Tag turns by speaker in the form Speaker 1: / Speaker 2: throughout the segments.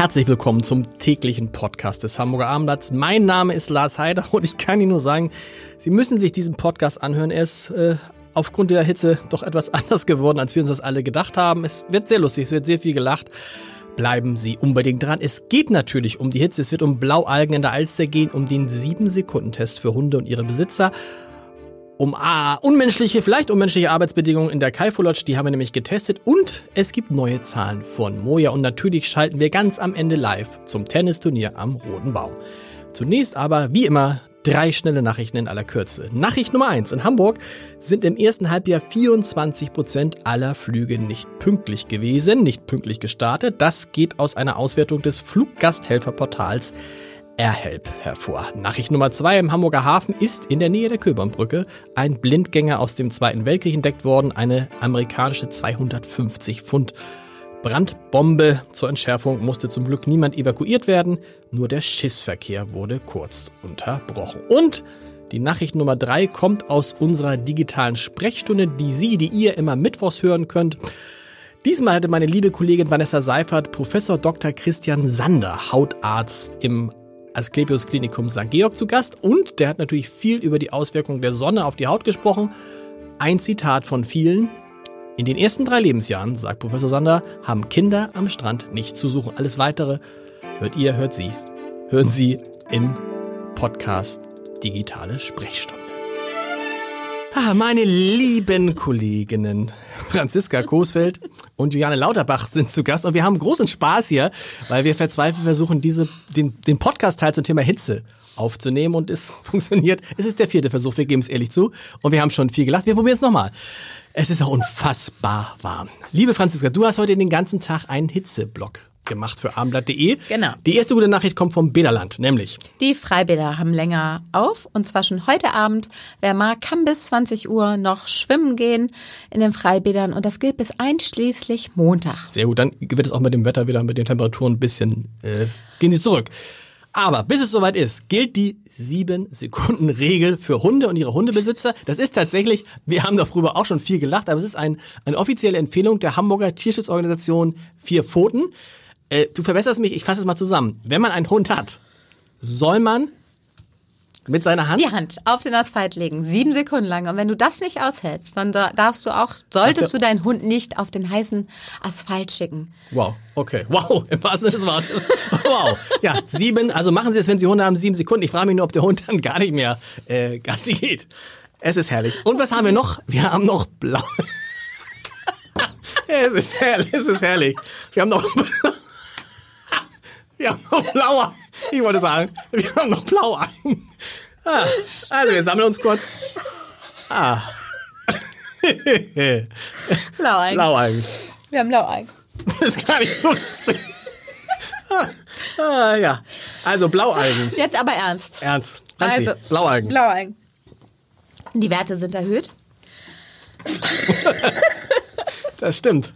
Speaker 1: Herzlich willkommen zum täglichen Podcast des Hamburger Abendblatts. Mein Name ist Lars Heider und ich kann Ihnen nur sagen, Sie müssen sich diesen Podcast anhören. Er ist äh, aufgrund der Hitze doch etwas anders geworden, als wir uns das alle gedacht haben. Es wird sehr lustig, es wird sehr viel gelacht. Bleiben Sie unbedingt dran. Es geht natürlich um die Hitze. Es wird um Blaualgen in der Alster gehen, um den 7-Sekunden-Test für Hunde und ihre Besitzer um ah, unmenschliche, vielleicht unmenschliche Arbeitsbedingungen in der Kaifolodge, die haben wir nämlich getestet und es gibt neue Zahlen von Moja und natürlich schalten wir ganz am Ende live zum Tennisturnier am Roten Baum. Zunächst aber, wie immer, drei schnelle Nachrichten in aller Kürze. Nachricht Nummer eins: In Hamburg sind im ersten Halbjahr 24 Prozent aller Flüge nicht pünktlich gewesen, nicht pünktlich gestartet. Das geht aus einer Auswertung des Fluggasthelferportals Airhelp hervor. Nachricht Nummer zwei im Hamburger Hafen ist in der Nähe der Köbernbrücke ein Blindgänger aus dem Zweiten Weltkrieg entdeckt worden, eine amerikanische 250 Pfund Brandbombe. Zur Entschärfung musste zum Glück niemand evakuiert werden, nur der Schiffsverkehr wurde kurz unterbrochen. Und die Nachricht Nummer drei kommt aus unserer digitalen Sprechstunde, die Sie, die ihr immer mittwochs hören könnt. Diesmal hatte meine liebe Kollegin Vanessa Seifert Professor Dr. Christian Sander, Hautarzt im Asklepios Klinikum St. Georg zu Gast und der hat natürlich viel über die Auswirkungen der Sonne auf die Haut gesprochen. Ein Zitat von vielen. In den ersten drei Lebensjahren, sagt Professor Sander, haben Kinder am Strand nichts zu suchen. Alles weitere hört ihr, hört sie. Hören Sie im Podcast Digitale Sprechstunde. Ah, meine lieben Kolleginnen Franziska Coesfeld und Juliane Lauterbach sind zu Gast und wir haben großen Spaß hier, weil wir verzweifelt versuchen, diese, den, den Podcast-Teil zum Thema Hitze aufzunehmen und es funktioniert. Es ist der vierte Versuch, wir geben es ehrlich zu und wir haben schon viel gelacht. Wir probieren es nochmal. Es ist auch unfassbar warm. Liebe Franziska, du hast heute den ganzen Tag einen Hitzeblock gemacht für abendblatt.de.
Speaker 2: Genau.
Speaker 1: Die erste gute Nachricht kommt vom Bäderland, nämlich.
Speaker 2: Die Freibäder haben länger auf und zwar schon heute Abend. Wer mag, kann bis 20 Uhr noch schwimmen gehen in den Freibädern und das gilt bis einschließlich Montag.
Speaker 1: Sehr gut, dann wird es auch mit dem Wetter wieder, mit den Temperaturen ein bisschen, äh, gehen sie zurück. Aber bis es soweit ist, gilt die 7-Sekunden-Regel für Hunde und ihre Hundebesitzer. Das ist tatsächlich, wir haben darüber auch schon viel gelacht, aber es ist ein, eine offizielle Empfehlung der Hamburger Tierschutzorganisation Vier Pfoten. Äh, du verbesserst mich, ich fasse es mal zusammen. Wenn man einen Hund hat, soll man mit seiner Hand?
Speaker 2: Die Hand auf den Asphalt legen, sieben Sekunden lang. Und wenn du das nicht aushältst, dann darfst du auch, solltest du deinen Hund nicht auf den heißen Asphalt schicken.
Speaker 1: Wow, okay. Wow, im wahrsten Sinne des Wortes. Wow. Ja, sieben, also machen Sie es, wenn Sie Hunde haben, sieben Sekunden. Ich frage mich nur, ob der Hund dann gar nicht mehr äh, Gassi geht. Es ist herrlich. Und was haben wir noch? Wir haben noch blau. es ist herrlich, es ist herrlich. Wir haben noch blau. Wir haben noch blaue. Ich wollte sagen, wir haben noch blaue Ah, also wir sammeln uns kurz. Ah.
Speaker 2: Blaueigen.
Speaker 1: Blaueigen.
Speaker 2: Wir haben Blaueigen.
Speaker 1: Das ist gar nicht so lustig. Ah, ah, ja. Also Blaualgen.
Speaker 2: Jetzt aber ernst.
Speaker 1: Ernst. Franzi,
Speaker 2: Also,
Speaker 1: Blaualgen.
Speaker 2: Blaueigen. Die Werte sind erhöht.
Speaker 1: Das stimmt.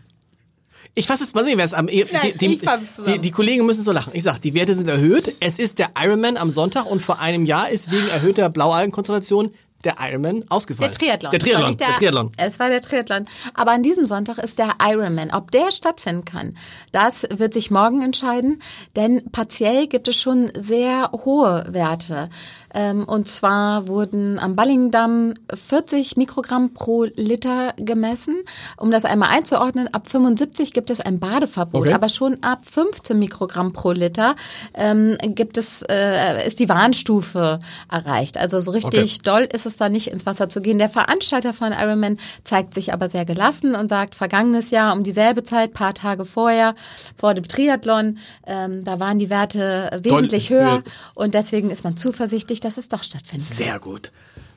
Speaker 1: Ich fasse es mal sehen, wer es am
Speaker 2: Nein,
Speaker 1: die, die, die, die Kollegen müssen so lachen. Ich sag, die Werte sind erhöht. Es ist der Ironman am Sonntag und vor einem Jahr ist wegen erhöhter Blaualgenkonzentration der Ironman
Speaker 2: Der
Speaker 1: ausgefallen.
Speaker 2: Triathlon.
Speaker 1: Der
Speaker 2: Es war
Speaker 1: Triathlon.
Speaker 2: nicht
Speaker 1: Der, Triathlon.
Speaker 2: Es war der Triathlon. Aber an diesem Sonntag ist der Ironman. Ob der stattfinden kann, das wird sich morgen entscheiden. Denn partiell gibt es schon sehr hohe Werte. Ähm, Und zwar wurden am Ballingdamm 40 Mikrogramm pro Liter gemessen. Um das einmal einzuordnen, ab 75 gibt es ein Badeverbot.
Speaker 1: Okay.
Speaker 2: Aber schon ab 15 Mikrogramm pro Liter ähm, gibt es, äh, ist die Warnstufe erreicht. Also so richtig
Speaker 1: Okay.
Speaker 2: doll ist es da nicht ins Wasser zu gehen. Der Veranstalter von Ironman zeigt sich aber sehr gelassen und sagt, vergangenes Jahr um dieselbe Zeit, paar Tage vorher, vor dem Triathlon, ähm, da waren die Werte wesentlich
Speaker 1: Doll-
Speaker 2: höher
Speaker 1: äh,
Speaker 2: und deswegen ist man zuversichtlich, dass es doch stattfindet.
Speaker 1: Sehr gut.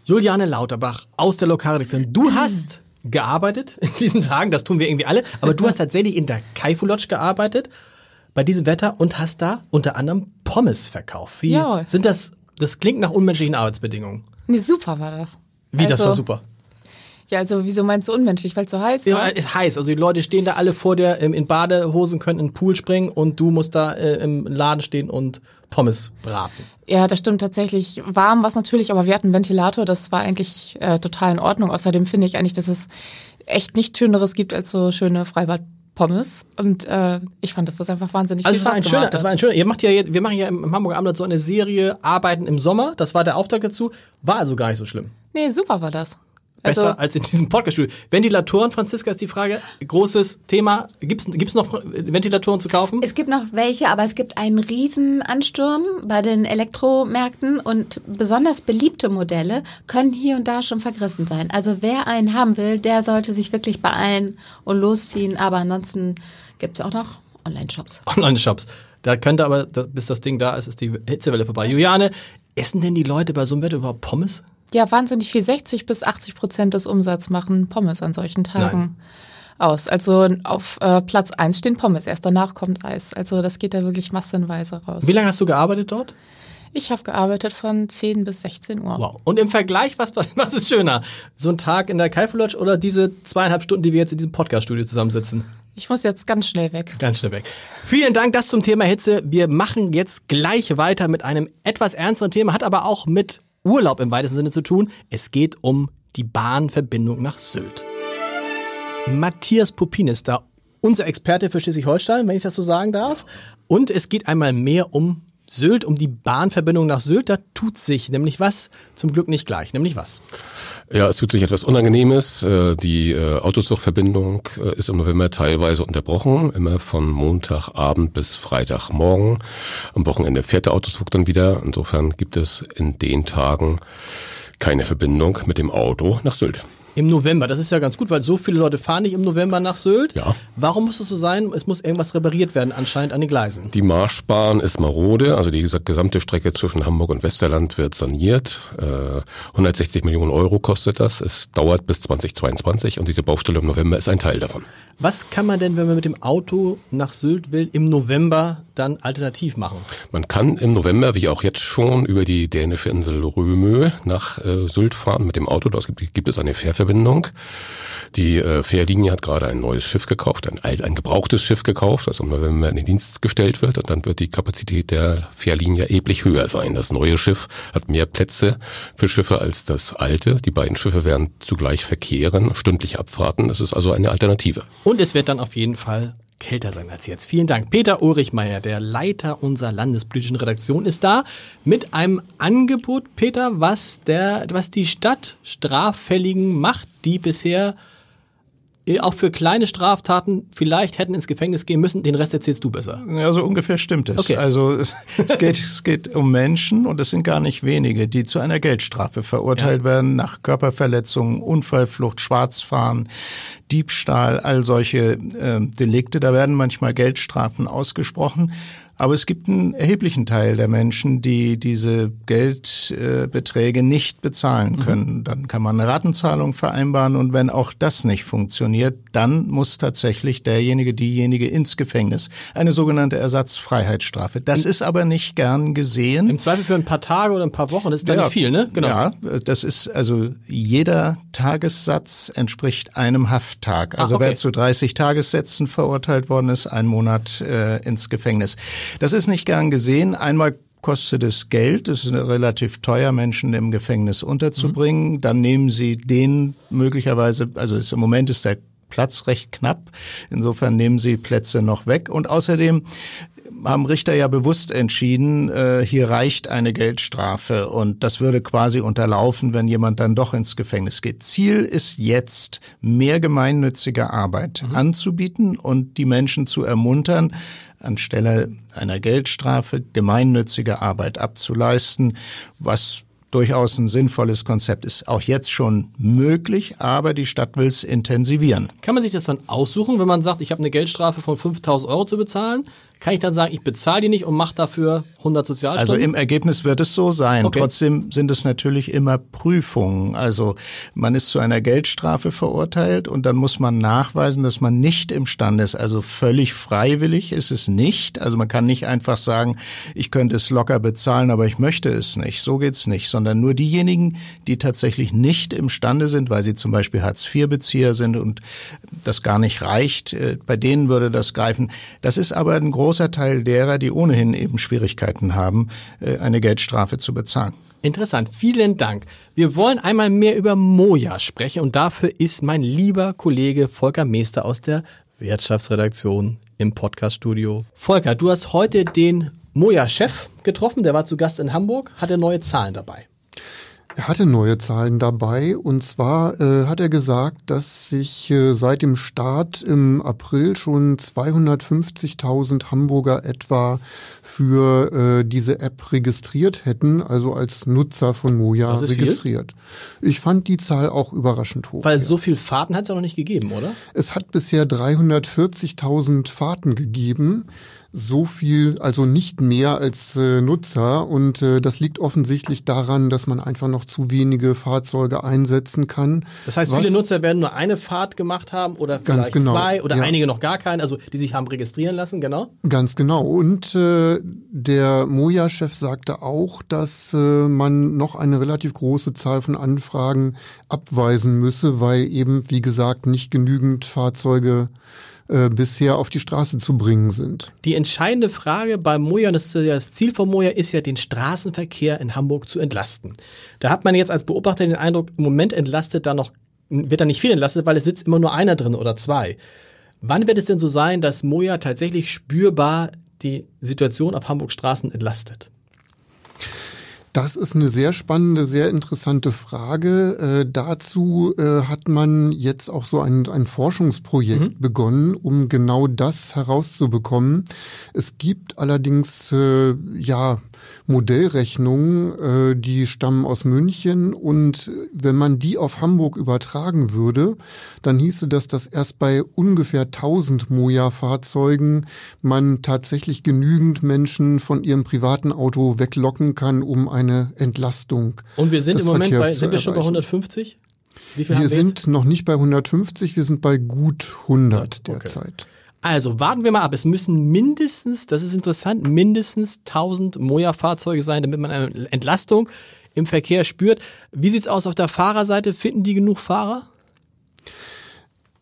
Speaker 1: Juliane Lauterbach aus der Lokalredaktion. Du hast gearbeitet in diesen Tagen, das tun wir irgendwie alle, aber du hast tatsächlich in der Kaifu Lodge gearbeitet bei diesem Wetter und hast da unter anderem Pommes verkauft. Wie
Speaker 3: Ja.
Speaker 1: sind das, das klingt nach unmenschlichen Arbeitsbedingungen.
Speaker 3: Nee, super war das.
Speaker 1: Wie, das
Speaker 3: Also-
Speaker 1: war super.
Speaker 3: Ja, also wieso meinst du unmenschlich, weil es so heiß
Speaker 1: Ja,
Speaker 3: war?
Speaker 1: ist heiß. Also die Leute stehen da alle vor dir in Badehosen, können in den Pool springen und du musst da äh, im Laden stehen und Pommes braten.
Speaker 3: Ja, das stimmt tatsächlich. Warm war es natürlich, aber wir hatten einen Ventilator, das war eigentlich äh, total in Ordnung. Außerdem finde ich eigentlich, dass es echt nichts Schöneres gibt als so schöne Freibad-Pommes. Und äh, ich fand, dass das einfach wahnsinnig
Speaker 1: Also
Speaker 3: viel
Speaker 1: war
Speaker 3: Spaß
Speaker 1: ein schöner,
Speaker 3: gemacht
Speaker 1: das war
Speaker 3: hat.
Speaker 1: ein schöner. Ihr macht ja jetzt, wir machen ja im Hamburger Abendblatt so eine Serie Arbeiten im Sommer. Das war der Auftrag dazu. War also gar nicht so schlimm.
Speaker 3: Nee, super war das.
Speaker 1: Besser
Speaker 3: Also,
Speaker 1: als in diesem Podcast-Studio. Ventilatoren, Franziska, ist die Frage. Großes Thema. Gibt's gibt's noch Ventilatoren zu kaufen?
Speaker 2: Es gibt noch welche, aber es gibt einen riesen Ansturm bei den Elektromärkten und besonders beliebte Modelle können hier und da schon vergriffen sein. Also wer einen haben will, der sollte sich wirklich beeilen und losziehen. Aber ansonsten gibt es auch noch Online-Shops.
Speaker 1: Online-Shops. Da könnte aber, bis das Ding da ist, ist die Hitzewelle vorbei. Juliane, essen denn die Leute bei so einem Wetter überhaupt Pommes?
Speaker 3: Ja, wahnsinnig viel. 60 bis 80 Prozent des Umsatzes machen Pommes an solchen Tagen aus. Also auf äh, Platz eins stehen Pommes, erst danach kommt Eis. Also das geht da wirklich massenweise raus.
Speaker 1: Wie lange hast du gearbeitet dort?
Speaker 3: Ich habe gearbeitet von 10 bis 16 Uhr.
Speaker 1: Wow. Und im Vergleich, was, was, was ist schöner? So ein Tag in der Kaifu Lodge oder diese zweieinhalb Stunden, die wir jetzt in diesem Podcast-Studio zusammensitzen?
Speaker 3: Ich muss jetzt ganz schnell weg.
Speaker 1: Ganz schnell weg. Vielen Dank, das zum Thema Hitze. Wir machen jetzt gleich weiter mit einem etwas ernsteren Thema, hat aber auch mit Urlaub im weitesten Sinne zu tun. Es geht um die Bahnverbindung nach Sylt. Matthias Pupin ist da, unser Experte für Schleswig-Holstein, wenn ich das so sagen darf. Und es geht einmal mehr um Sylt, um die Bahnverbindung nach Sylt. Da tut sich nämlich was, zum Glück nicht gleich, nämlich was.
Speaker 4: Ja, es tut sich etwas Unangenehmes. Äh, Die äh, Autozugverbindung äh, ist im November teilweise unterbrochen, immer von Montagabend bis Freitagmorgen. Am Wochenende fährt der Autozug dann wieder. Insofern gibt es in den Tagen keine Verbindung mit dem Auto nach Sylt.
Speaker 1: Im November, das ist ja ganz gut, weil so viele Leute fahren nicht im November nach Sylt.
Speaker 4: Ja.
Speaker 1: Warum muss es so sein? Es muss irgendwas repariert werden anscheinend an den Gleisen.
Speaker 4: Die Marschbahn ist marode, also die gesamte Strecke zwischen Hamburg und Westerland wird saniert. Äh, 160 Millionen Euro kostet das. Es dauert bis 2022 und diese Baustelle im November ist ein Teil davon.
Speaker 1: Was kann man denn, wenn man mit dem Auto nach Sylt will, im November dann alternativ machen?
Speaker 4: Man kann im November, wie auch jetzt schon, über die dänische Insel Römö nach äh, Sylt fahren mit dem Auto. Dort gibt, gibt es eine Fährverbindung. Die äh, Fährlinie hat gerade ein neues Schiff gekauft, ein, alt, ein gebrauchtes Schiff gekauft, das im November in den Dienst gestellt wird. Und dann wird die Kapazität der Fährlinie erheblich höher sein. Das neue Schiff hat mehr Plätze für Schiffe als das alte. Die beiden Schiffe werden zugleich verkehren, stündlich abfahrten. Das ist also eine Alternative.
Speaker 1: Und es wird dann auf jeden Fall kälter sein als jetzt. Vielen Dank. Peter Ulrichmeier, der Leiter unserer landespolitischen Redaktion, ist da mit einem Angebot, Peter, was, der, was die Stadt Straffälligen macht, die bisher auch für kleine Straftaten vielleicht hätten ins Gefängnis gehen müssen. Den Rest erzählst du besser.
Speaker 5: Ja, so ungefähr stimmt es.
Speaker 1: Okay.
Speaker 5: Also es, es, geht, es geht um Menschen und es sind gar nicht wenige, die zu einer Geldstrafe verurteilt werden nach Körperverletzungen, Unfallflucht, Schwarzfahren, Diebstahl, all solche äh, Delikte. Da werden manchmal Geldstrafen ausgesprochen. Aber es gibt einen erheblichen Teil der Menschen, die diese Geldbeträge nicht bezahlen können. Dann kann man eine Ratenzahlung vereinbaren und wenn auch das nicht funktioniert, dann muss tatsächlich derjenige, diejenige ins Gefängnis. Eine sogenannte Ersatzfreiheitsstrafe. Das ist aber nicht gern gesehen.
Speaker 1: Im Zweifel für ein paar Tage oder ein paar Wochen, das ist dann nicht viel, ne?
Speaker 5: Ja, das ist also jeder Tagessatz entspricht einem Hafttag. Also
Speaker 1: Ah, okay.
Speaker 5: wer zu 30 Tagessätzen verurteilt worden ist, ein Monat äh, ins Gefängnis. Das ist nicht gern gesehen. Einmal kostet es Geld, es ist relativ teuer, Menschen im Gefängnis unterzubringen.
Speaker 1: Mhm.
Speaker 5: Dann nehmen sie den möglicherweise, also es, im Moment ist der Platz recht knapp. Insofern nehmen sie Plätze noch weg. Und außerdem haben Richter ja bewusst entschieden, äh, hier reicht eine Geldstrafe und das würde quasi unterlaufen, wenn jemand dann doch ins Gefängnis geht. Ziel ist jetzt, mehr gemeinnützige Arbeit anzubieten und die Menschen zu ermuntern, anstelle einer Geldstrafe gemeinnützige Arbeit abzuleisten, was durchaus ein sinnvolles Konzept ist. Auch jetzt schon möglich, aber die Stadt will es intensivieren.
Speaker 1: Kann man sich das dann aussuchen, wenn man sagt, ich habe eine Geldstrafe von 5000 Euro zu bezahlen? Kann ich dann sagen, ich bezahle die nicht und mache dafür 100 Sozialstunden?
Speaker 5: Also im Ergebnis wird es so sein.
Speaker 1: Okay.
Speaker 5: Trotzdem sind es natürlich immer Prüfungen. Also man ist zu einer Geldstrafe verurteilt und dann muss man nachweisen, dass man nicht imstande ist. Also völlig freiwillig ist es nicht. Also man kann nicht einfach sagen, ich könnte es locker bezahlen, aber ich möchte es nicht. So geht's nicht. Sondern nur diejenigen, die tatsächlich nicht imstande sind, weil sie zum Beispiel Hartz-IV-Bezieher sind und das gar nicht reicht, äh, bei denen würde das greifen. Das ist aber ein großer Teil derer, die ohnehin eben Schwierigkeiten haben, äh, eine Geldstrafe zu bezahlen.
Speaker 1: Interessant, vielen Dank. Wir wollen einmal mehr über Moja sprechen und dafür ist mein lieber Kollege Volker Meester aus der Wirtschaftsredaktion im Podcaststudio. Volker, du hast heute den Moja-Chef getroffen, der war zu Gast in Hamburg, hatte neue Zahlen dabei.
Speaker 6: Er hatte neue Zahlen dabei und zwar äh, hat er gesagt, dass sich äh, seit dem Start im April schon 250.000 Hamburger etwa für äh, diese App registriert hätten, also als Nutzer von Moja
Speaker 1: ist viel?
Speaker 6: registriert. Ich fand die Zahl auch überraschend hoch.
Speaker 1: Weil
Speaker 6: ja.
Speaker 1: so viel Fahrten hat es ja noch nicht gegeben, oder?
Speaker 6: Es hat bisher 340.000 Fahrten gegeben. So viel, also nicht mehr als äh, Nutzer. Und äh, das liegt offensichtlich daran, dass man einfach noch zu wenige Fahrzeuge einsetzen kann.
Speaker 1: Das heißt, viele Nutzer werden nur eine Fahrt gemacht haben oder
Speaker 6: Ganz
Speaker 1: vielleicht
Speaker 6: genau,
Speaker 1: zwei oder
Speaker 6: ja.
Speaker 1: einige noch gar keine, also die sich haben registrieren lassen, genau.
Speaker 6: Ganz genau. Und äh, der Moja-Chef sagte auch, dass äh, man noch eine relativ große Zahl von Anfragen abweisen müsse, weil eben, wie gesagt, nicht genügend Fahrzeuge äh, bisher auf die Straße zu bringen sind.
Speaker 1: Die entscheidende Frage bei Moja, das, das Ziel von Moja ist ja, den Straßenverkehr in Hamburg zu entlasten. Da hat man jetzt als Beobachter den Eindruck, im Moment entlastet da noch, wird da nicht viel entlastet, weil es sitzt immer nur einer drin oder zwei. Wann wird es denn so sein, dass Moja tatsächlich spürbar die Situation auf Hamburgs Straßen entlastet?
Speaker 6: Das ist eine sehr spannende, sehr interessante Frage. Äh, dazu äh, hat man jetzt auch so ein, ein Forschungsprojekt begonnen, um genau das herauszubekommen. Es gibt allerdings äh, ja Modellrechnungen, äh, die stammen aus München und wenn man die auf Hamburg übertragen würde, dann hieße das, dass erst bei ungefähr 1000 Moja-Fahrzeugen man tatsächlich genügend Menschen von ihrem privaten Auto weglocken kann, um eine Entlastung.
Speaker 1: Und wir sind im Moment bei,
Speaker 6: Verkehrs zu
Speaker 1: sind wir schon bei
Speaker 6: erreichen.
Speaker 1: 150? Wie viel
Speaker 6: Wir
Speaker 1: wir jetzt?
Speaker 6: sind noch nicht bei 150, wir sind bei gut 100 derzeit.
Speaker 1: Also warten wir mal ab. Es müssen mindestens, das ist interessant, mindestens 1000 Moja-Fahrzeuge sein, damit man eine Entlastung im Verkehr spürt. Wie sieht's aus auf der Fahrerseite? Finden die genug Fahrer?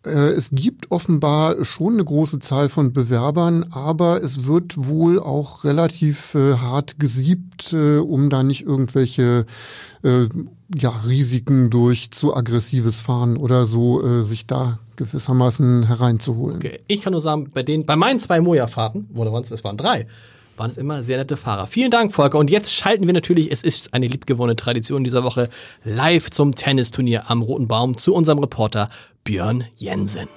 Speaker 6: Äh, Es gibt offenbar schon eine große Zahl von Bewerbern, aber es wird wohl auch relativ äh, hart gesiebt, äh, um da nicht irgendwelche äh, ja, Risiken durch zu aggressives Fahren oder so äh, sich da gewissermaßen hereinzuholen.
Speaker 1: Okay. Ich kann nur sagen, bei den, bei meinen zwei Moja-Fahrten, oder waren es, es waren drei, waren es immer sehr nette Fahrer. Vielen Dank, Volker. Und jetzt schalten wir natürlich, es ist eine liebgewonnene Tradition dieser Woche, live zum Tennisturnier am Roten Baum zu unserem Reporter Björn Jensen.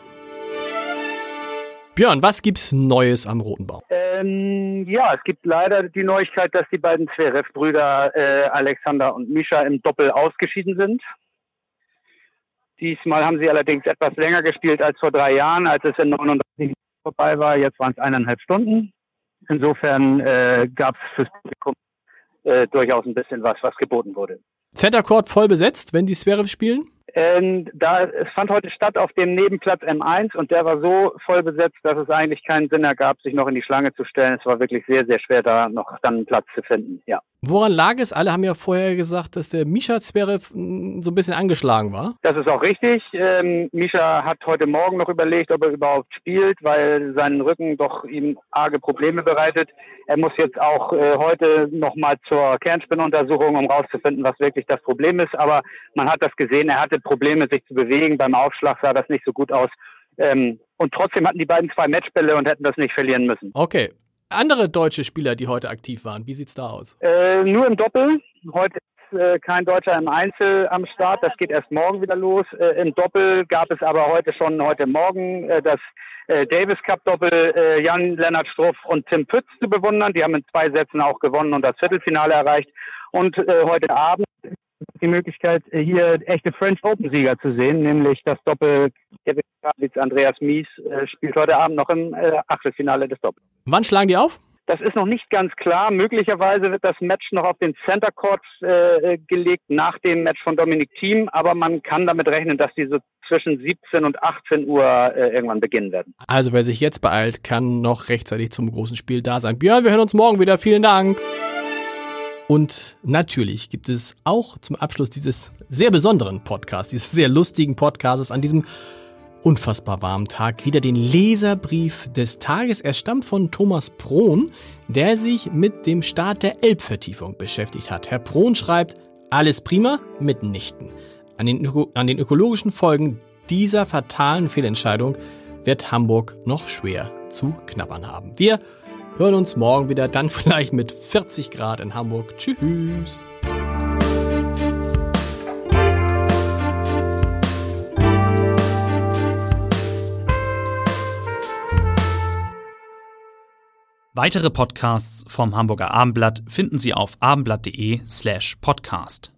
Speaker 1: Björn, was gibt's Neues am Roten Baum?
Speaker 7: Ähm, ja, es gibt leider die Neuigkeit, dass die beiden Zverev-Brüder äh, Alexander und Mischa im Doppel ausgeschieden sind. Diesmal haben sie allerdings etwas länger gespielt als vor drei Jahren, als es in 39 Minuten vorbei war. Jetzt waren es eineinhalb Stunden. Insofern äh, gab es fürs Publikum äh, durchaus ein bisschen was, was geboten wurde.
Speaker 1: Center Court voll besetzt, wenn die Zverev spielen?
Speaker 7: Ähm, da, es fand heute statt auf dem Nebenplatz M1 und der war so voll besetzt, dass es eigentlich keinen Sinn ergab, sich noch in die Schlange zu stellen. Es war wirklich sehr, sehr schwer, da noch dann einen Platz zu finden. Ja.
Speaker 1: Woran lag es? Alle haben ja vorher gesagt, dass der Mischa Zverev mh, so ein bisschen angeschlagen war.
Speaker 7: Das ist auch richtig. Ähm, Misha hat heute Morgen noch überlegt, ob er überhaupt spielt, weil sein Rücken doch ihm arge Probleme bereitet. Er muss jetzt auch äh, heute nochmal zur Kernspinnuntersuchung, um rauszufinden, was wirklich das Problem ist. Aber man hat das gesehen, er hatte Probleme, sich zu bewegen. Beim Aufschlag sah das nicht so gut aus. Ähm, und trotzdem hatten die beiden zwei Matchbälle und hätten das nicht verlieren müssen.
Speaker 1: Okay. Andere deutsche Spieler, die heute aktiv waren, wie sieht's da aus?
Speaker 7: Äh, nur im Doppel. Heute ist äh, kein Deutscher im Einzel am Start. Das geht erst morgen wieder los. Äh, Im Doppel gab es aber heute schon heute Morgen äh, das äh, Davis Cup Doppel äh, Jan Lennart Struff und Tim Pütz zu bewundern. Die haben in zwei Sätzen auch gewonnen und das Viertelfinale erreicht. Und heute Abend die Möglichkeit, äh, hier echte French Open Sieger zu sehen, nämlich das Doppel Kevin Kravitz, Andreas Mies äh, spielt heute Abend noch im äh, Achtelfinale des Doppels.
Speaker 1: Wann schlagen die auf?
Speaker 7: Das ist noch nicht ganz klar. Möglicherweise wird das Match noch auf den Center Courts äh, gelegt nach dem Match von Dominic Thiem, aber man kann damit rechnen, dass diese zwischen 17 und 18 Uhr äh, irgendwann beginnen werden.
Speaker 1: Also wer sich jetzt beeilt, kann noch rechtzeitig zum großen Spiel da sein. Björn, wir hören uns morgen wieder. Vielen Dank. Und natürlich gibt es auch zum Abschluss dieses sehr besonderen Podcasts, dieses sehr lustigen Podcasts an diesem unfassbar warmen Tag wieder den Leserbrief des Tages. Er stammt von Thomas Prohn, der sich mit dem Start der Elbvertiefung beschäftigt hat. Herr Prohn schreibt, alles prima, mitnichten. An den, Öko an den ökologischen Folgen dieser fatalen Fehlentscheidung wird Hamburg noch schwer zu knabbern haben. Wir hören uns morgen wieder, dann vielleicht mit 40 Grad in Hamburg. Tschüss.
Speaker 8: Weitere Podcasts vom Hamburger Abendblatt finden Sie auf abendblatt.de slash podcast.